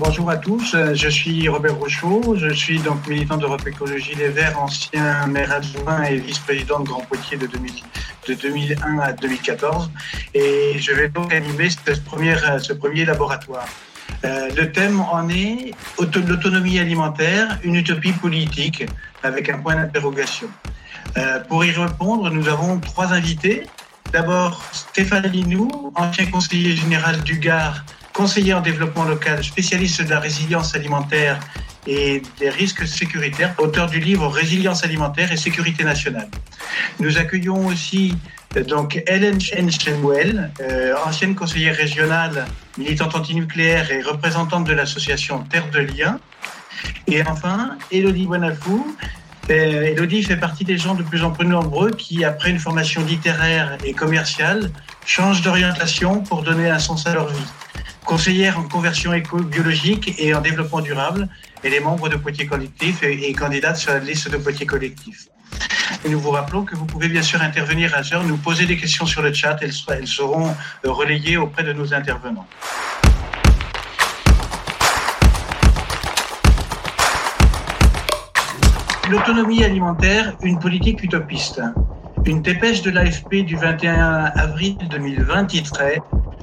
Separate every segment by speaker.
Speaker 1: Bonjour à tous, je suis Robert Rochaud, je suis donc militant d'Europe Écologie Les Verts, ancien maire adjoint et vice-président de Grand Poitiers de, 2001 à 2014. Et je vais donc animer ce premier laboratoire. Euh, le thème en est l'autonomie alimentaire, une utopie politique, avec un point d'interrogation. Euh, pour y répondre, nous avons trois invités. D'abord, Stéphane Linou, ancien conseiller général du Gard conseiller en développement local, spécialiste de la résilience alimentaire et des risques sécuritaires, auteur du livre Résilience alimentaire et sécurité nationale. Nous accueillons aussi euh, donc Hélène Schenwell, euh, ancienne conseillère régionale, militante antinucléaire et représentante de l'association Terre de Liens. Et enfin, Elodie Bonafou. Euh, Elodie fait partie des gens de plus en plus nombreux qui, après une formation littéraire et commerciale, changent d'orientation pour donner un sens à leur vie conseillère en conversion éco-biologique et en développement durable. Elle est membre de Poitiers Collectif et, candidate sur la liste de Poitiers Collectif. Et nous vous rappelons que vous pouvez bien sûr intervenir à heure, nous poser des questions sur le chat, elles, seront relayées auprès de nos intervenants. L'autonomie alimentaire, une politique utopiste. Une dépêche de l'AFP du 21 avril 2020 titrait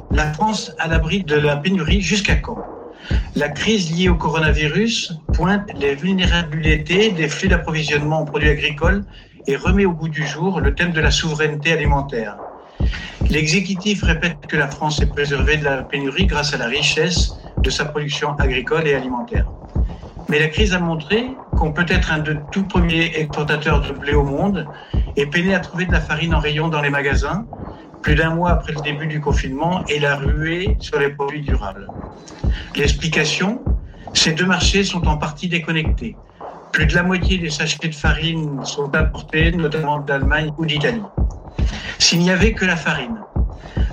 Speaker 1: la France à l'abri de la pénurie jusqu'à quand? La crise liée au coronavirus pointe les vulnérabilités des flux d'approvisionnement en produits agricoles et remet au bout du jour le thème de la souveraineté alimentaire. L'exécutif répète que la France est préservée de la pénurie grâce à la richesse de sa production agricole et alimentaire. Mais la crise a montré qu'on peut être un de tout premiers exportateurs de blé au monde et peiner à trouver de la farine en rayon dans les magasins, plus d'un mois après le début du confinement et la ruée sur les produits durables. L'explication Ces deux marchés sont en partie déconnectés. Plus de la moitié des sachets de farine sont importés, notamment d'Allemagne ou d'Italie. S'il n'y avait que la farine,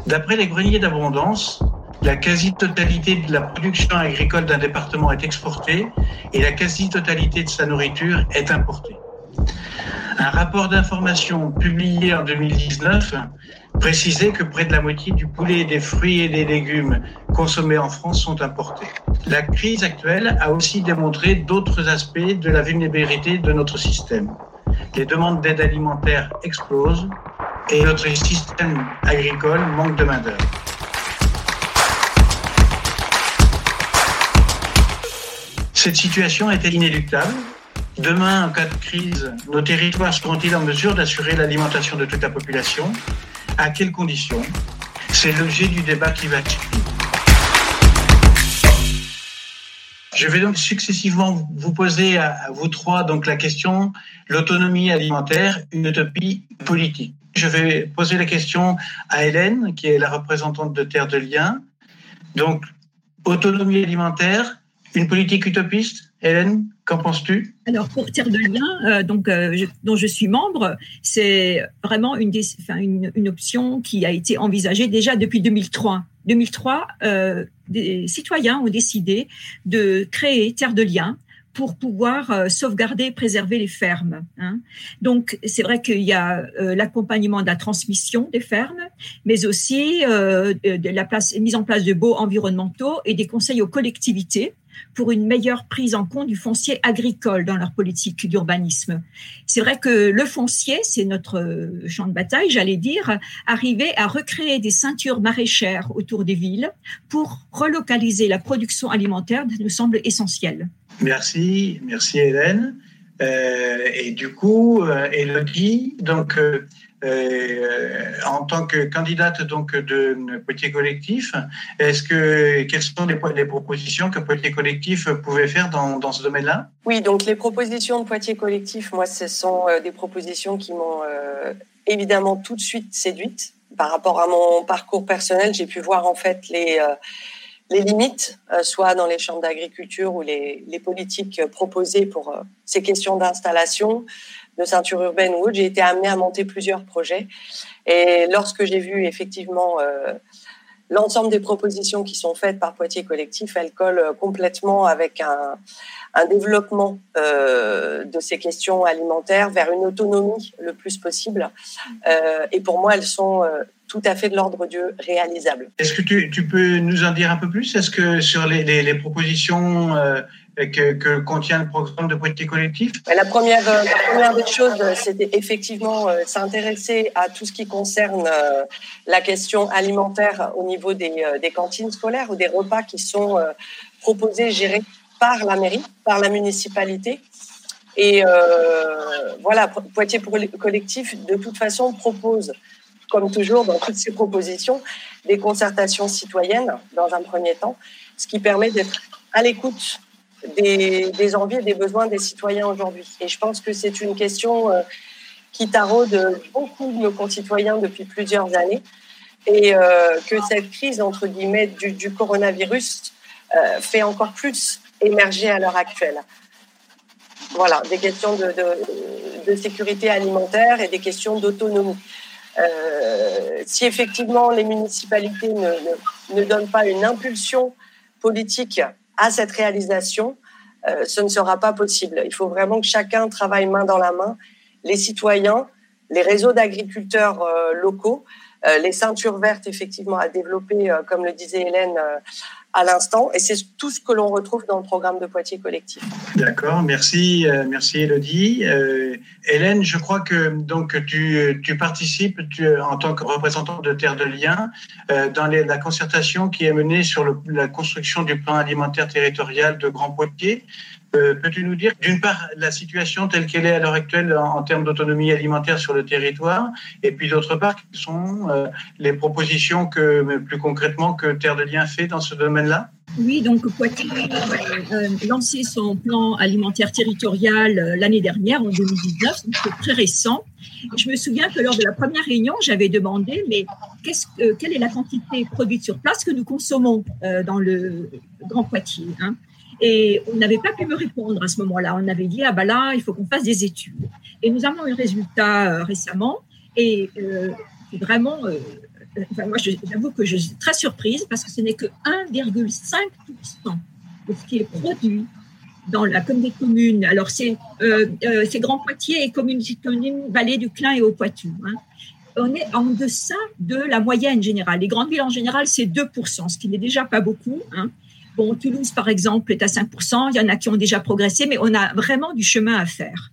Speaker 1: d'après les greniers d'abondance, la quasi-totalité de la production agricole d'un département est exportée et la quasi-totalité de sa nourriture est importée. Un rapport d'information publié en 2019 précisait que près de la moitié du poulet, des fruits et des légumes consommés en France sont importés. La crise actuelle a aussi démontré d'autres aspects de la vulnérabilité de notre système. Les demandes d'aide alimentaire explosent et notre système agricole manque de main-d'œuvre. Cette situation était inéluctable? Demain, en cas de crise, nos territoires seront-ils en mesure d'assurer l'alimentation de toute la population? À quelles conditions? C'est l'objet du débat suivre. Je vais donc successivement vous poser à vous trois donc la question l'autonomie alimentaire, une utopie politique. Je vais poser la question à Hélène, qui est la représentante de Terre de Liens. Donc, autonomie alimentaire, une politique utopiste Hélène, qu'en penses-tu?
Speaker 2: Alors pour Terre de Liens, euh, donc euh, dont je suis membre, c'est vraiment une, une, option qui a été envisagée déjà depuis 2003. 2003, euh, des citoyens ont décidé de créer Terre de Liens pour pouvoir sauvegarder et préserver les fermes. Hein. Donc, c'est vrai qu'il y a l'accompagnement de la transmission des fermes, mais aussi de la place, mise en place de beaux environnementaux et des conseils aux collectivités pour une meilleure prise en compte du foncier agricole dans leur politique d'urbanisme. C'est vrai que le foncier, c'est notre champ de bataille, j'allais dire, arriver à recréer des ceintures maraîchères autour des villes pour relocaliser la production alimentaire nous semble essentiel.
Speaker 1: Merci, merci Hélène. Euh, et du coup, euh, Elodie, donc euh, en tant que candidate donc de Poitiers Collectif, est-ce que quelles sont les, propositions que Poitiers Collectif pouvait faire dans, dans ce domaine-là?
Speaker 3: Oui, donc les propositions de Poitiers Collectif, moi, ce sont des propositions qui m'ont évidemment tout de suite séduite. Par rapport à mon parcours personnel, j'ai pu voir en fait les les limites, soit dans les chambres d'agriculture ou les, politiques proposées pour ces questions d'installation, de ceinture urbaine ou autre, j'ai été amenée à monter plusieurs projets. Et lorsque j'ai vu effectivement euh, l'ensemble des propositions qui sont faites par Poitiers Collectif, elles collent complètement avec un, développement euh, de ces questions alimentaires vers une autonomie le plus possible. Euh, et pour moi, elles sont tout à fait de l'ordre du réalisable.
Speaker 1: Est-ce que tu, peux nous en dire un peu plus? Est-ce que sur les, propositions euh, que, contient le programme de Poitiers collectif
Speaker 3: la première, la première des choses, c'était effectivement s'intéresser à tout ce qui concerne la question alimentaire au niveau des, des, cantines scolaires ou des repas qui sont proposés, gérés par la mairie, par la municipalité. Et euh, voilà, Poitiers Collectif, de toute façon, propose, comme toujours dans toutes ses propositions, des concertations citoyennes dans un premier temps, ce qui permet d'être à l'écoute des, envies et des besoins des citoyens aujourd'hui. Et je pense que c'est une question euh, qui taraude beaucoup de nos concitoyens depuis plusieurs années et euh, que cette crise, entre guillemets, du, coronavirus fait encore plus émerger à l'heure actuelle voilà, des questions de, sécurité alimentaire et des questions d'autonomie. Euh, si effectivement les municipalités ne, ne, ne, donnent pas une impulsion politique à cette réalisation, euh, ce ne sera pas possible. Il faut vraiment que chacun travaille main dans la main, les citoyens, les réseaux d'agriculteurs euh, locaux, euh, les ceintures vertes effectivement à développer, euh, comme le disait Hélène à l'instant. Et c'est tout ce que l'on retrouve dans le programme de Poitiers Collectif.
Speaker 1: D'accord, merci, euh, merci Elodie. Euh, Hélène, je crois que donc tu, participes en tant que représentante de Terre de Liens euh, dans la concertation qui est menée sur la construction du plan alimentaire territorial de Grand Poitiers. Euh, peux-tu nous dire, d'une part, la situation telle qu'elle est à l'heure actuelle en, termes d'autonomie alimentaire sur le territoire, et puis d'autre part, quelles sont euh, les propositions plus concrètement, que Terre de Liens fait dans ce domaine-là?
Speaker 2: Oui, donc Poitiers a euh, lancé son plan alimentaire territorial l'année dernière, en 2019, c'est très récent. Je me souviens que lors de la première réunion, j'avais demandé, mais quelle est la quantité produite sur place que nous consommons dans le Grand Poitiers hein? Et on n'avait pas pu me répondre à ce moment-là. On avait dit, ah ben là, il faut qu'on fasse des études. Et nous avons eu le résultat euh, récemment. Et euh, vraiment, euh, moi, j'avoue que je suis très surprise parce que ce n'est que 1,5% de ce qui est produit dans la communauté commune. Alors, c'est Grand Poitiers et communauté commune Vallée du Clin et au Poitou. Hein. On est en deçà de la moyenne générale. Les grandes villes en général, c'est 2%, ce qui n'est déjà pas beaucoup. Hein. Bon, Toulouse, par exemple, est à 5%. Il y en a qui ont déjà progressé, mais on a vraiment du chemin à faire.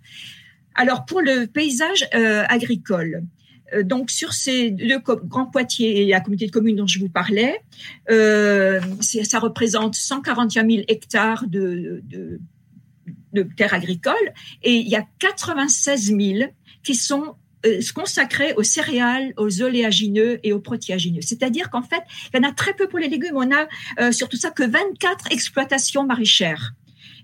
Speaker 2: Alors, pour le paysage euh, agricole, euh, donc sur ces deux grands Poitiers et la communauté de communes dont je vous parlais, euh, ça représente 141 000 hectares de, terres agricoles et il y a 96 000 qui sont euh, se consacrer aux céréales, aux oléagineux et aux protéagineux. C'est-à-dire qu'en fait, il y en a très peu pour les légumes. On a euh, surtout ça que 24 exploitations maraîchères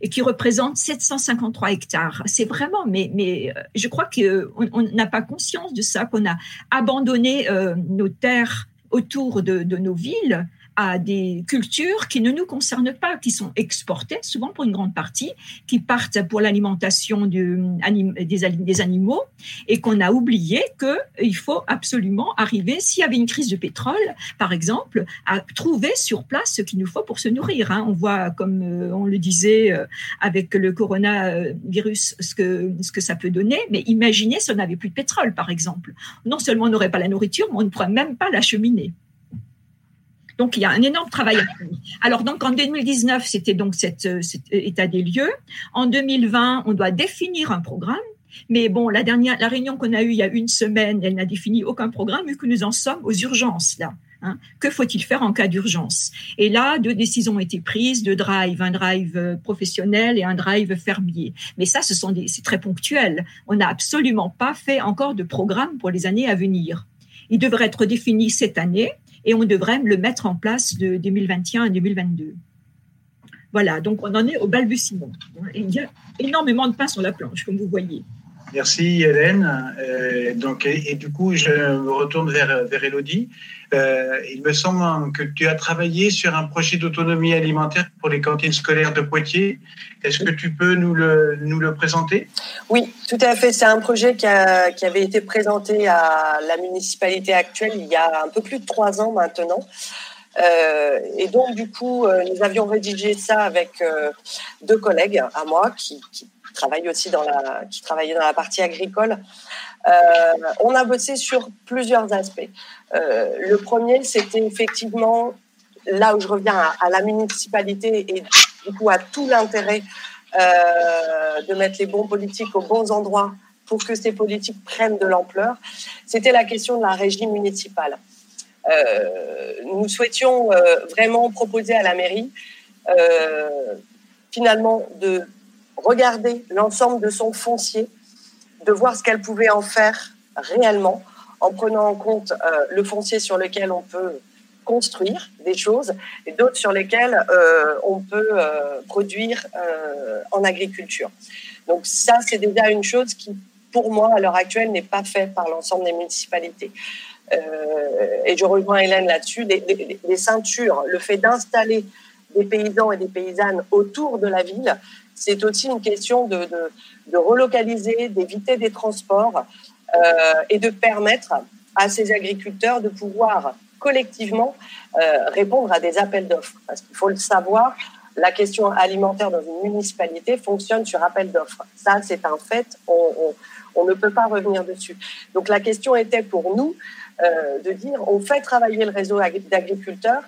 Speaker 2: et qui représentent 753 hectares. C'est vraiment, mais, mais euh, je crois qu'on n'a pas conscience de ça, qu'on a abandonné nos terres autour de, de nos villes à des cultures qui ne nous concernent pas, qui sont exportées souvent pour une grande partie, qui partent pour l'alimentation des, animaux et qu'on a oublié qu'il faut absolument arriver, s'il y avait une crise de pétrole, par exemple, à trouver sur place ce qu'il nous faut pour se nourrir. Hein. On voit, comme euh, on le disait euh, avec le coronavirus, ce que, ce que ça peut donner, mais imaginez si on n'avait plus de pétrole, par exemple. Non seulement on n'aurait pas la nourriture, mais on ne pourrait même pas l'acheminer. Donc, il y a un énorme travail à faire. Alors, donc, en 2019, c'était donc cet, euh, cet état des lieux. En 2020, on doit définir un programme. Mais bon, la dernière, la réunion qu'on a eue il y a une semaine, elle n'a défini aucun programme, vu que nous en sommes aux urgences, là. Hein. Que faut-il faire en cas d'urgence? Et là, deux décisions ont été prises, deux drives, un drive euh, professionnel et un drive fermier. Mais ça, ce sont des, c'est très ponctuel. On n'a absolument pas fait encore de programme pour les années à venir. Il devrait être défini cette année et on devrait le mettre en place de 2021 à 2022. Voilà, donc on en est au balbutiement. Il y a énormément de pain sur la planche, comme vous voyez.
Speaker 1: Merci Hélène. Euh, donc, et, du coup, je me retourne vers, vers Elodie. Euh, il me semble que tu as travaillé sur un projet d'autonomie alimentaire pour les cantines scolaires de Poitiers. Est-ce que tu peux nous le, nous le présenter?
Speaker 3: Oui, tout à fait. C'est un projet qui, a, qui, avait été présenté à la municipalité actuelle il y a un peu plus de trois ans maintenant. Euh, et donc, du coup, euh, nous avions rédigé ça avec deux collègues à moi qui travaille aussi dans la, qui travaillait dans la partie agricole. on a bossé sur plusieurs aspects. le premier, c'était effectivement là où je reviens à, la municipalité et du coup à tout l'intérêt de mettre les bons politiques aux bons endroits pour que ces politiques prennent de l'ampleur, c'était la question de la régie municipale. Euh, nous souhaitions euh, vraiment proposer à la mairie euh, finalement de regarder l'ensemble de son foncier, de voir ce qu'elle pouvait en faire réellement en prenant en compte le foncier sur lequel on peut construire des choses et d'autres sur lesquelles on peut produire en agriculture. Donc ça, c'est déjà une chose qui, pour moi, à l'heure actuelle, n'est pas faite par l'ensemble des municipalités. Euh, et je rejoins Hélène là-dessus, les, ceintures, le fait d'installer des paysans et des paysannes autour de la ville, c'est aussi une question de, relocaliser, d'éviter des transports euh, et de permettre à ces agriculteurs de pouvoir collectivement euh, répondre à des appels d'offres. Parce qu'il faut le savoir, la question alimentaire dans une municipalité fonctionne sur appel d'offres. Ça, c'est un fait, on, on, ne peut pas revenir dessus. Donc la question était pour nous euh, de dire on fait travailler le réseau d'agriculteurs,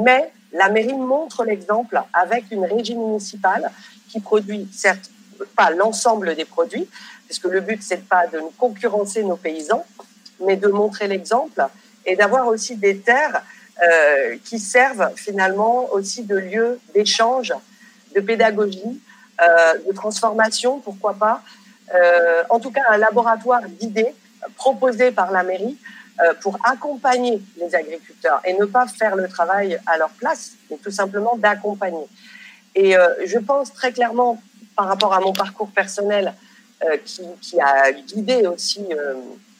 Speaker 3: mais la mairie montre l'exemple avec une régie municipale qui produit certes pas l'ensemble des produits, puisque le but c'est pas de nous concurrencer nos paysans, mais de montrer l'exemple et d'avoir aussi des terres euh, qui servent finalement aussi de lieu d'échange, de pédagogie, euh, de transformation, pourquoi pas. en tout cas, un laboratoire d'idées proposé par la mairie pour accompagner les agriculteurs et ne pas faire le travail à leur place, mais tout simplement d'accompagner. Et euh, je pense très clairement, par rapport à mon parcours personnel, euh, qui, qui, a guidé aussi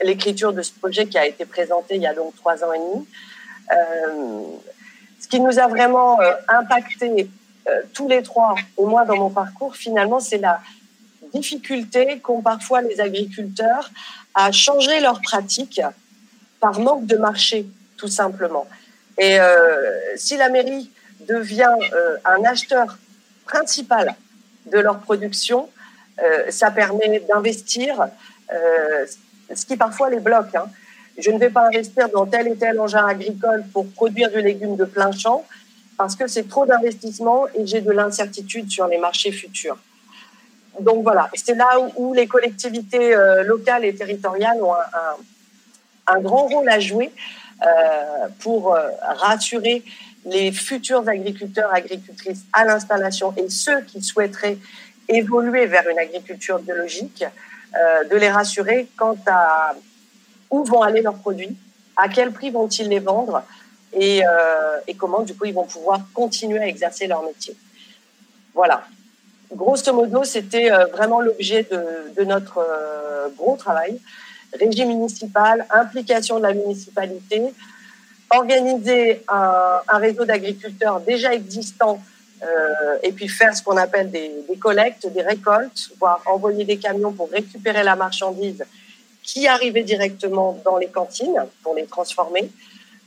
Speaker 3: l'écriture de ce projet qui a été présenté il y a donc trois ans et demi, ce qui nous a vraiment impacté tous les trois, au moins dans mon parcours, finalement, c'est la difficulté qu'ont parfois les agriculteurs à changer leurs pratiques par manque de marché, tout simplement. Et euh, si la mairie devient euh, un acheteur principal de leur production, euh, ça permet d'investir, ce qui parfois les bloque. Hein. Je ne vais pas investir dans tel et tel engin agricole pour produire du légume de plein champ parce que c'est trop d'investissement et j'ai de l'incertitude sur les marchés futurs. Donc voilà, c'est là où, les collectivités locales et territoriales ont un un grand rôle à jouer euh, pour euh, rassurer les futurs agriculteurs, agricultrices à l'installation et ceux qui souhaiteraient évoluer vers une agriculture biologique, euh, de les rassurer quant à où vont aller leurs produits, à quel prix vont-ils les vendre et, comment du coup ils vont pouvoir continuer à exercer leur métier. Voilà. Grosso modo, c'était vraiment l'objet de, notre gros travail régie municipale, implication de la municipalité, organiser un, réseau d'agriculteurs déjà existants euh, et puis faire ce qu'on appelle des, collectes, des récoltes, voire envoyer des camions pour récupérer la marchandise qui arrivait directement dans les cantines pour les transformer.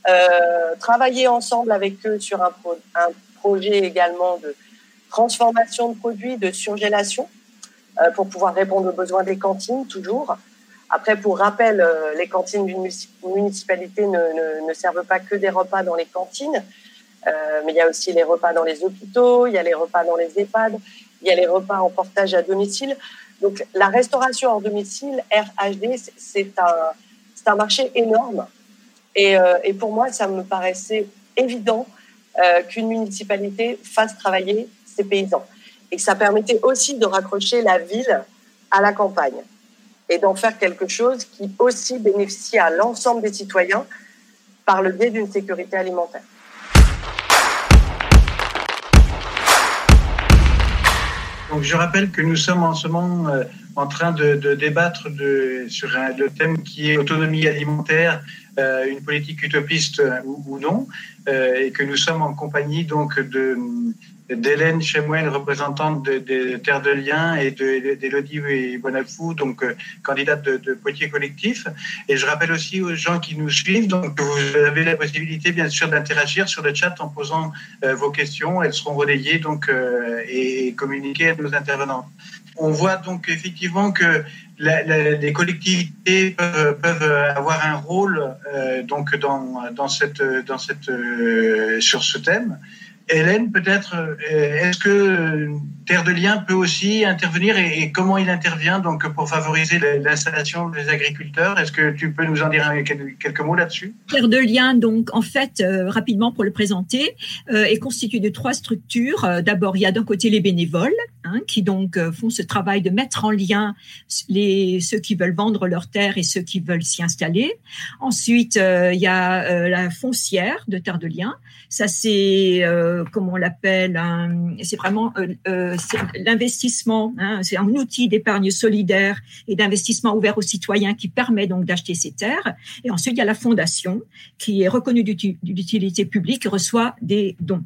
Speaker 3: Euh, travailler ensemble avec eux sur un, un, projet également de transformation de produits, de surgélation, euh, pour pouvoir répondre aux besoins des cantines toujours. Après, pour rappel, euh, les cantines d'une municipalité ne, ne, servent pas que des repas dans les cantines, euh, mais il y a aussi les repas dans les hôpitaux, il y a les repas dans les EHPAD, il y a les repas en portage à domicile. Donc, la restauration hors domicile, RHD, c'est un, un marché énorme. Et, euh, et, pour moi, ça me paraissait évident qu'une municipalité fasse travailler ses paysans. Et ça permettait aussi de raccrocher la ville à la campagne et d'en faire quelque chose qui aussi bénéficie à l'ensemble des citoyens par le biais d'une sécurité alimentaire.
Speaker 1: Donc, je rappelle que nous sommes en ce moment euh, en train de, débattre sur le thème qui est autonomie alimentaire, euh, une politique utopiste euh, ou, non, et que nous sommes en compagnie donc de d'Hélène Chemoel, représentante des Terres de Liens, et d'Élodie Bonafou, donc euh, candidate de, Poitiers Collectif. Et je rappelle aussi aux gens qui nous suivent, donc vous avez la possibilité bien sûr d'interagir sur le chat en posant euh, vos questions. Elles seront relayées donc euh, et communiquées à nos intervenants. On voit donc effectivement que les collectivités peuvent, avoir un rôle donc dans, dans cette, dans cette, sur ce thème. Hélène, peut-être, euh, est-ce que Terre de Liens peut aussi intervenir et, comment il intervient donc pour favoriser l'installation des agriculteurs? Est-ce que tu peux nous en dire quelques mots là-dessus?
Speaker 2: Terre de Liens, donc en fait, euh, rapidement pour le présenter, euh, est constitué de trois structures. D'abord, il y a d'un côté les bénévoles hein, qui donc font ce travail de mettre en lien les ceux qui veulent vendre leurs terres et ceux qui veulent s'y installer. Ensuite, il y a la foncière de Terre de Liens. Ça c'est euh, comme on l'appelle, c'est vraiment euh, euh, l'investissement. Hein, c'est un outil d'épargne solidaire et d'investissement ouvert aux citoyens qui permet donc d'acheter ces terres. Et ensuite, il y a la fondation qui est reconnue d'utilité publique et reçoit des dons.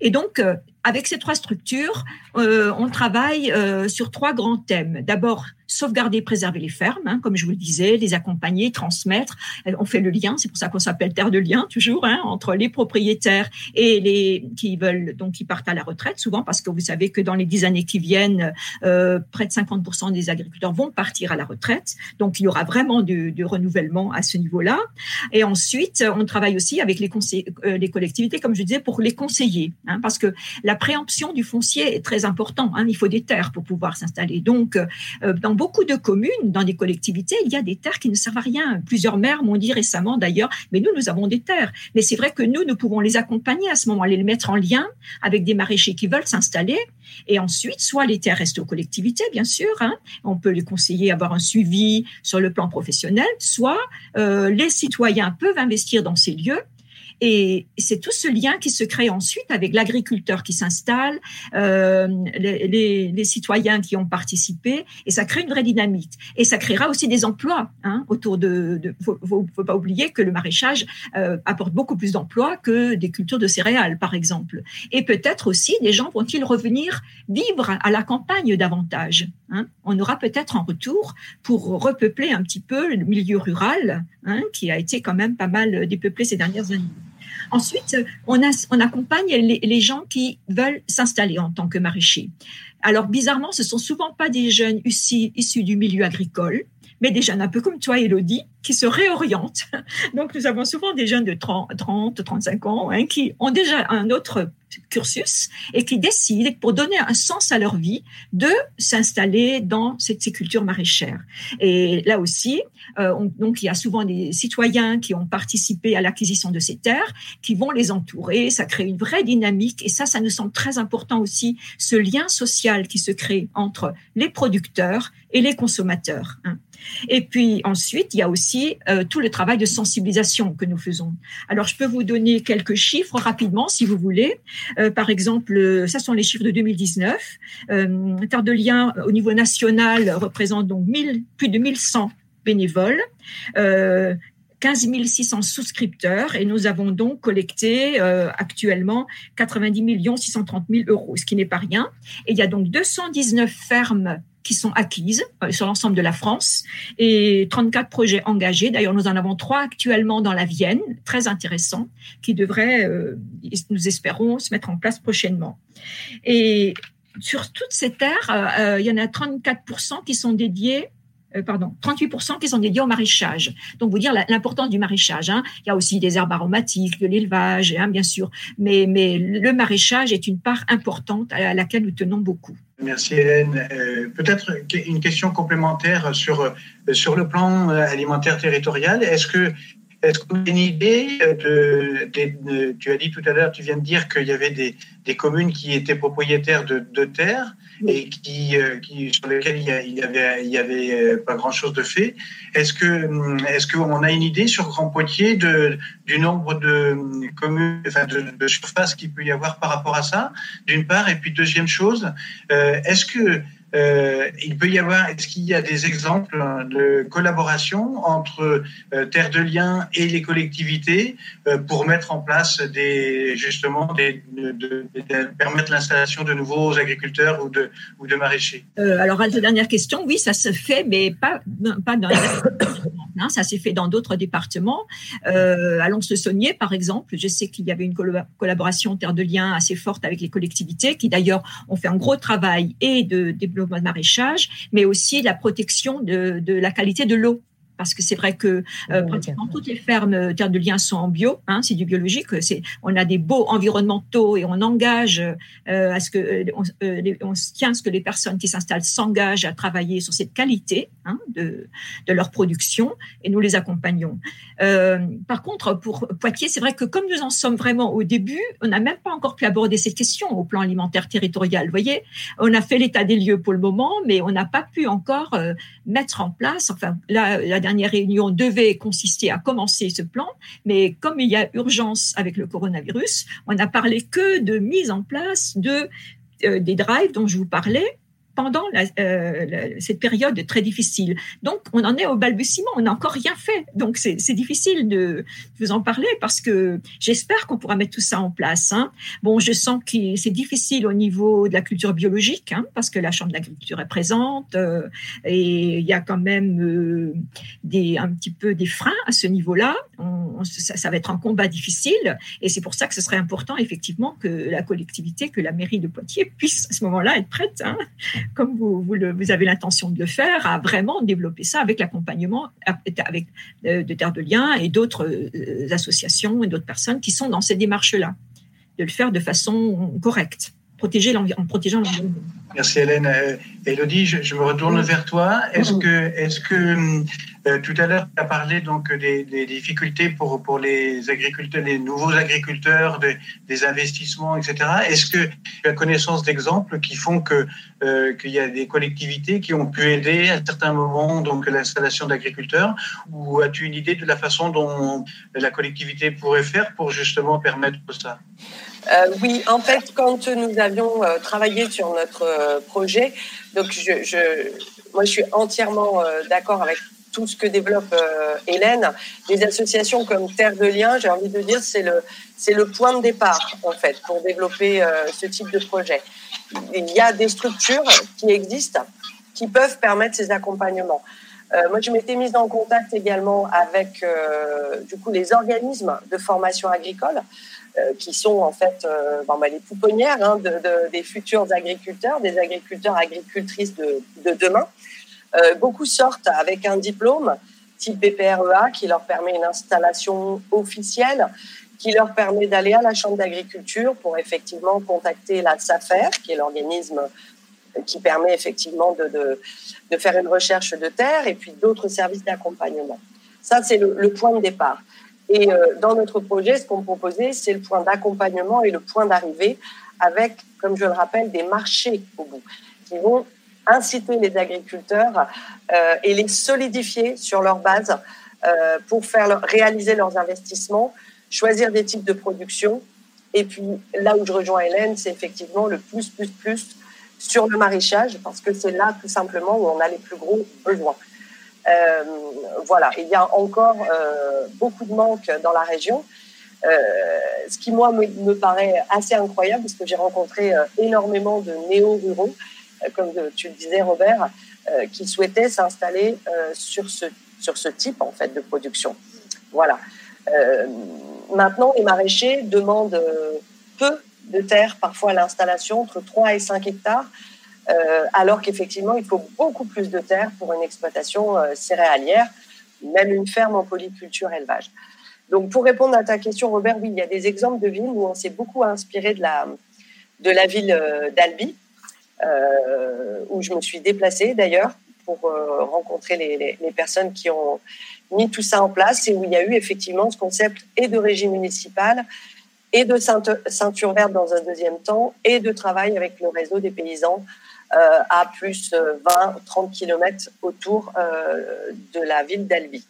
Speaker 2: Et donc, avec ces trois structures, on travaille sur trois grands thèmes. D'abord, sauvegarder, préserver les fermes, hein, comme je vous le disais, les accompagner, transmettre. Euh, on fait le lien, c'est pour ça qu'on s'appelle terre de lien toujours, hein, entre les propriétaires et les qui veulent donc qui partent à la retraite souvent parce que vous savez que dans les dix années qui viennent, euh, près de 50% des agriculteurs vont partir à la retraite. Donc il y aura vraiment du, renouvellement à ce niveau-là. Et ensuite, on travaille aussi avec les, euh, les collectivités, comme je disais, pour les conseiller, hein, parce que la préemption du foncier est très important. Hein, il faut des terres pour pouvoir s'installer. Donc, euh, beaucoup de communes, dans des collectivités, il y a des terres qui ne servent à rien. Plusieurs maires m'ont dit récemment d'ailleurs, mais nous, nous avons des terres. Mais c'est vrai que nous, nous pouvons les accompagner à ce moment, les mettre en lien avec des maraîchers qui veulent s'installer. Et ensuite, soit les terres restent aux collectivités, bien sûr, hein, on peut les conseiller avoir un suivi sur le plan professionnel, soit euh, les citoyens peuvent investir dans ces lieux et c'est tout ce lien qui se crée ensuite avec l'agriculteur qui s'installe, euh, les, les, citoyens qui ont participé, et ça crée une vraie dynamique. Et ça créera aussi des emplois hein, autour de. Il faut, faut, pas oublier que le maraîchage euh, apporte beaucoup plus d'emplois que des cultures de céréales, par exemple. Et peut-être aussi des gens vont-ils revenir vivre à la campagne davantage. Hein. On aura peut-être en retour pour repeupler un petit peu le milieu rural, hein, qui a été quand même pas mal dépeuplé ces dernières années. Ensuite, on, accompagne les, gens qui veulent s'installer en tant que maraîchers. Alors, bizarrement, ce sont souvent pas des jeunes issus du milieu agricole, mais des jeunes un peu comme toi, Elodie, qui se réorientent. Donc, nous avons souvent des jeunes de 30, 30 35 ans hein, qui ont déjà un autre cursus et qui décident, pour donner un sens à leur vie, de s'installer dans cette, ces cultures maraîchères. Et là aussi, euh, donc il y a souvent des citoyens qui ont participé à l'acquisition de ces terres, qui vont les entourer. Ça crée une vraie dynamique et ça, ça nous semble très important aussi, ce lien social qui se crée entre les producteurs et les consommateurs. Hein. Et puis ensuite, il y a aussi euh, tout le travail de sensibilisation que nous faisons. Alors, je peux vous donner quelques chiffres rapidement, si vous voulez. Euh, par exemple, ça sont les chiffres de 2019. Euh, Terre de Liens, au niveau national, représente donc 1000, plus de 1100 bénévoles. Euh, 15 600 souscripteurs et nous avons donc collecté euh, actuellement 90 630 000 euros, ce qui n'est pas rien. Et il y a donc 219 fermes qui sont acquises euh, sur l'ensemble de la France et 34 projets engagés. D'ailleurs, nous en avons trois actuellement dans la Vienne, très intéressants, qui devraient, euh, nous espérons, se mettre en place prochainement. Et sur toutes ces terres, euh, il y en a 34% qui sont dédiés pardon, 38% qui sont dédiés au maraîchage. Donc, vous dire l'importance du maraîchage. Hein. Il y a aussi des herbes aromatiques, de l'élevage, hein, bien sûr, mais, le maraîchage est une part importante à laquelle nous tenons beaucoup.
Speaker 1: Merci Hélène. Euh, peut-être une question complémentaire sur, sur le plan euh, alimentaire territorial. Est-ce que est-ce que vous avez une idée de, Tu as dit tout à l'heure, tu viens de dire qu'il y avait des, des, communes qui étaient propriétaires de, de terres et qui, euh, qui, sur lesquelles il n'y avait, il y avait euh, pas grand-chose de fait. Est-ce que hum, est-ce qu'on a une idée sur Grand Poitiers de, du nombre de hum, communes, enfin de, de surface qu'il peut y avoir par rapport à ça, d'une part, et puis deuxième chose, euh, est-ce que euh, il peut y avoir, est-ce qu'il y a des exemples de collaboration entre euh, Terre de Liens et les collectivités euh, pour mettre en place des, justement, des, de, permettre l'installation de nouveaux agriculteurs ou de, ou de maraîchers?
Speaker 2: Alors, à la dernière question, oui, ça se fait, mais pas, pas dans Hein, ça s'est fait dans d'autres départements. Euh, à Lons-le-Saunier, par exemple, je sais qu'il y avait une collaboration Terre de Liens assez forte avec les collectivités, qui d'ailleurs ont fait un gros travail et de développement de maraîchage, mais aussi la protection de la qualité de l'eau parce que c'est vrai que euh, pratiquement toutes les fermes euh, Terre de Liens sont en bio, hein, c'est du biologique. C'est, on a des beaux environnementaux et on engage euh, à ce que on, on, tient à ce que les personnes qui s'installent s'engagent à travailler sur cette qualité hein, de, de leur production et nous les accompagnons. par contre, pour Poitiers, c'est vrai que comme nous en sommes vraiment au début, on n'a même pas encore pu aborder cette question au plan alimentaire territorial. Vous voyez, on a fait l'état des lieux pour le moment, mais on n'a pas pu encore mettre en place. Enfin, la, la dernière réunion devait consister à commencer ce plan, mais comme il y a urgence avec le coronavirus, on n'a parlé que de mise en place de euh, des drives dont je vous parlais pendant euh, cette période très difficile. Donc, on en est au balbutiement, on n'a encore rien fait. Donc, c'est difficile de vous en parler parce que j'espère qu'on pourra mettre tout ça en place. Hein. Bon, je sens que c'est difficile au niveau de la culture biologique hein, parce que la Chambre d'agriculture est présente euh, et il y a quand même euh, un petit peu des freins à ce niveau-là. Ça, ça, va être un combat difficile et c'est pour ça que ce serait important effectivement que la collectivité, que la mairie de Poitiers puisse à ce moment-là être prête hein, comme vous, vous, avez l'intention de le faire, à vraiment développer ça avec l'accompagnement avec euh, de Terre de Liens et d'autres euh, associations et d'autres personnes qui sont dans ces démarches-là, de le faire de façon correcte, protéger en protégeant l'environnement.
Speaker 1: Merci Hélène. Elodie, euh, je, me retourne vers toi. Est-ce que, est-ce que euh, tout à l'heure, tu as parlé donc des, difficultés pour, pour les agriculteurs, les nouveaux agriculteurs, des, investissements, etc. Est-ce que tu as connaissance d'exemples qui font que euh, qu'il y a des collectivités qui ont pu aider à certains moments donc l'installation d'agriculteurs? Ou as-tu une idée de la façon dont la collectivité pourrait faire pour justement permettre ça?
Speaker 3: Euh, oui, en fait, quand nous avions travaillé sur notre projet, donc je, moi je suis entièrement d'accord avec tout ce que développe euh, Hélène, les associations comme Terre de Liens, j'ai envie de dire, c'est le, le point de départ, en fait, pour développer euh, ce type de projet. Il y a des structures qui existent qui peuvent permettre ces accompagnements. Euh, moi, je m'étais mise en contact également avec du coup les organismes de formation agricole, qui sont en fait bon, bah, les pouponnières hein, de, des futurs agriculteurs, des agriculteurs agricultrices de, de demain. Euh, beaucoup sortent avec un diplôme type BPREA qui leur permet une installation officielle, qui leur permet d'aller à la Chambre d'agriculture pour effectivement contacter la SAFER, qui est l'organisme qui permet effectivement de, faire une recherche de terre et puis d'autres services d'accompagnement. Ça, c'est le, point de départ. Et euh, dans notre projet, ce qu'on proposait, c'est le point d'accompagnement et le point d'arrivée avec, comme je le rappelle, des marchés au bout qui vont inciter les agriculteurs euh, et les solidifier sur leur base euh, pour faire réaliser leurs investissements, choisir des types de production. Et puis là où je rejoins Hélène, c'est effectivement le plus, plus, plus sur le maraîchage, parce que c'est là tout simplement où on a les plus gros besoins. Euh, voilà, il y a encore euh, beaucoup de manques dans la région. Euh, ce qui, moi, me, paraît assez incroyable, parce que j'ai rencontré énormément de néo-ruraux comme tu le disais Robert, qui souhaitaient s'installer sur ce sur ce type en fait de production. Voilà. maintenant, les maraîchers demandent peu de terre parfois à l'installation, entre 3 et 5 hectares, alors qu'effectivement, il faut beaucoup plus de terre pour une exploitation céréalière, même une ferme en polyculture élevage. Donc, pour répondre à ta question, Robert, oui, il y a des exemples de villes où on s'est beaucoup inspiré de la, ville d'Albi, euh, où je me suis déplacée d'ailleurs pour euh, rencontrer les, personnes qui ont mis tout ça en place et où il y a eu effectivement ce concept et de régime municipal et de ceinture verte dans un deuxième temps et de travail avec le réseau des paysans euh, à plus 20-30 km autour euh, de la ville d'Albi.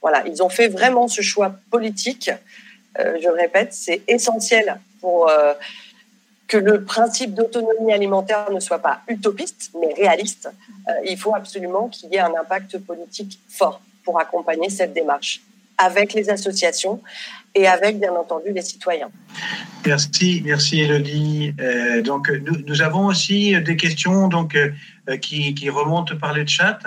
Speaker 3: Voilà, ils ont fait vraiment ce choix politique. Euh, je répète, c'est essentiel pour que le principe d'autonomie alimentaire ne soit pas utopiste, mais réaliste, euh, il faut absolument qu'il y ait un impact politique fort pour accompagner cette démarche avec les associations et avec, bien entendu, les citoyens.
Speaker 1: Merci, merci Elodie. Euh, donc, nous, avons aussi des questions donc, euh, qui, remontent par le chat.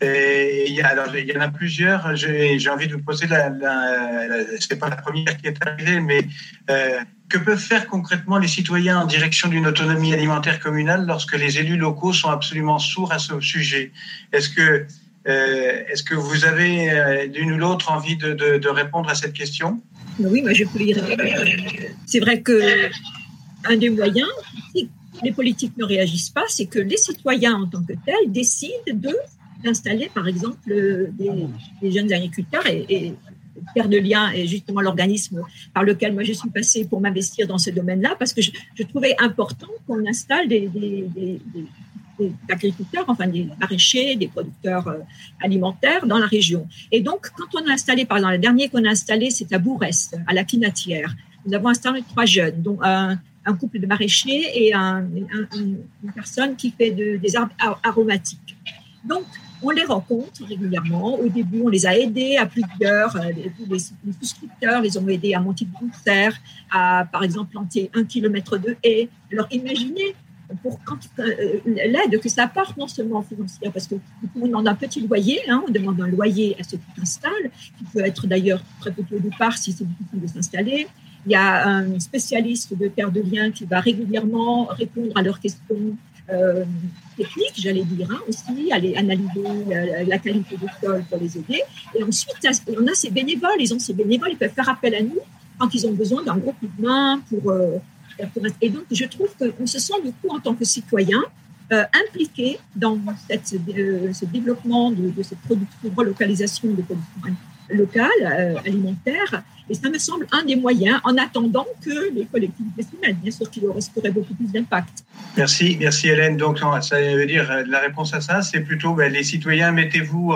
Speaker 1: Et il y, en a plusieurs. J'ai envie de vous poser la. la, la c'est pas la première qui est arrivée, mais euh, que peuvent faire concrètement les citoyens en direction d'une autonomie alimentaire communale lorsque les élus locaux sont absolument sourds à ce sujet? Est-ce que, euh, est-ce que vous avez euh, l'une ou l'autre envie de, répondre à cette question?
Speaker 2: Oui, moi je peux y répondre. C'est vrai que un des moyens, si les politiques ne réagissent pas, c'est que les citoyens en tant que tels décident de d'installer, par exemple, des, des, jeunes agriculteurs et, et Terre de Liens est justement l'organisme par lequel moi je suis passée pour m'investir dans ce domaine-là, parce que je, trouvais important qu'on installe des, des, agriculteurs, enfin des maraîchers, des producteurs euh, alimentaires dans la région. Et donc, quand on a installé, par exemple, le dernier qu'on a installé, c'est à Bourrest, à la Quinatière. Nous avons installé trois jeunes, dont un, couple de maraîchers et un, un, une personne qui fait de, des arbres aromatiques. Donc, on les rencontre régulièrement. Au début, on les a aidés à plusieurs. Euh, les, les, souscripteurs les ont aidés à monter de concert, à, par exemple, planter un kilomètre de haies. Alors, imaginez pour euh, l'aide que ça apporte, non seulement financière, parce que on demande un petit loyer, hein, on demande un loyer à ceux qui s'installent, qui peut être d'ailleurs très petit au départ si c'est difficile de s'installer. Il y a un spécialiste de terre de lien qui va régulièrement répondre à leurs questions euh, techniques, j'allais dire, hein, aussi, aller analyser euh, la qualité du sol pour les aider. Et ensuite, on a ces bénévoles, ils ont ces bénévoles, ils peuvent faire appel à nous quand ils ont besoin d'un gros coup de main pour... Et donc, je trouve qu'on se sent du coup, en tant que citoyen, euh, impliqué dans cette, euh, ce développement de, de cette production, relocalisation de production locale, euh, alimentaire. Et ça me semble un des moyens en attendant que les collectivités s'y mettent. Bien sûr qu'il aurait beaucoup plus d'impact.
Speaker 1: Merci, merci Hélène. Donc, ça veut dire la réponse à ça, c'est plutôt ben, les citoyens, mettez-vous.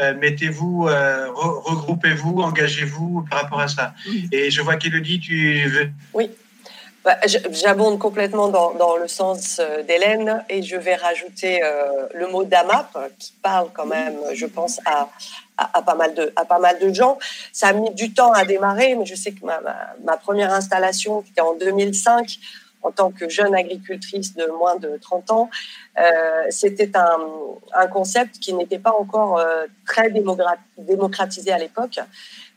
Speaker 1: Euh, mettez-vous, euh, re regroupez-vous, engagez-vous par rapport à ça. Et je vois qu'Élodie, tu veux.
Speaker 3: Oui. Bah, J'abonde complètement dans, dans, le sens d'Hélène et je vais rajouter euh, le mot d'AMAP qui parle quand même, je pense, à, à, pas mal de, à pas mal de gens. Ça a mis du temps à démarrer, mais je sais que ma, ma, ma première installation, qui était en 2005, en tant que jeune agricultrice de moins de 30 ans, euh, c'était un, un, concept qui n'était pas encore euh, très démocratisé à l'époque,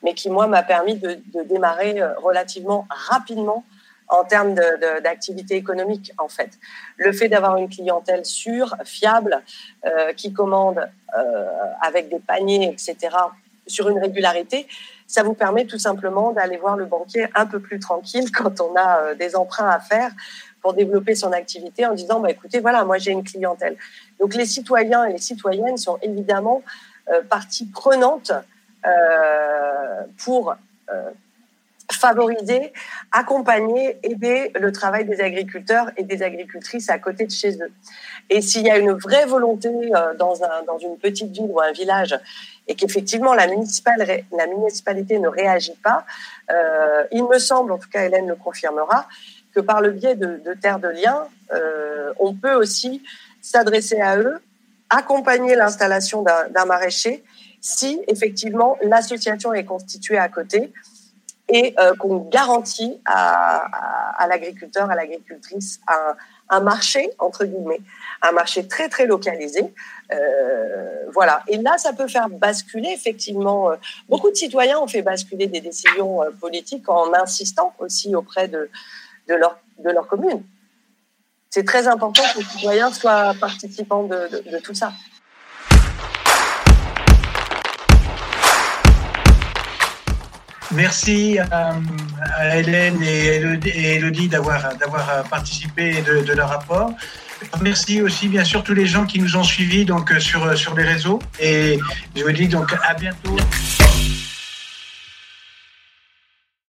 Speaker 3: mais qui, moi, m'a permis de, de, démarrer euh, relativement rapidement en termes d'activité économique, en fait. Le fait d'avoir une clientèle sûre, fiable, euh, qui commande euh, avec des paniers, etc., sur une régularité, ça vous permet tout simplement d'aller voir le banquier un peu plus tranquille quand on a euh, des emprunts à faire pour développer son activité en disant, bah, écoutez, voilà, moi j'ai une clientèle. Donc les citoyens et les citoyennes sont évidemment partie prenante pour favoriser, accompagner, aider le travail des agriculteurs et des agricultrices à côté de chez eux. Et s'il y a une vraie volonté euh, dans, un, dans une petite ville ou un village et qu'effectivement la, municipale, la municipalité ne réagit pas, euh, il me semble, en tout cas Hélène le confirmera, que par le biais de, de Terre de Liens, euh, on peut aussi s'adresser à eux, accompagner l'installation d'un maraîcher si effectivement l'association est constituée à côté et euh, qu'on garantit à, à, à l'agriculteur, à l'agricultrice un, un, marché, entre guillemets, un marché très, très localisé. Euh, voilà. Et là, ça peut faire basculer, effectivement, euh, beaucoup de citoyens ont fait basculer des décisions euh, politiques en insistant aussi auprès de, de, leur, de leur commune. C'est très important que les citoyens soient participants de, de, de tout ça.
Speaker 1: Merci à, à Hélène et Elodie d'avoir d'avoir participé de, de, leur rapport. Merci aussi bien sûr tous les gens qui nous ont suivis donc sur sur les réseaux et je vous dis donc à bientôt.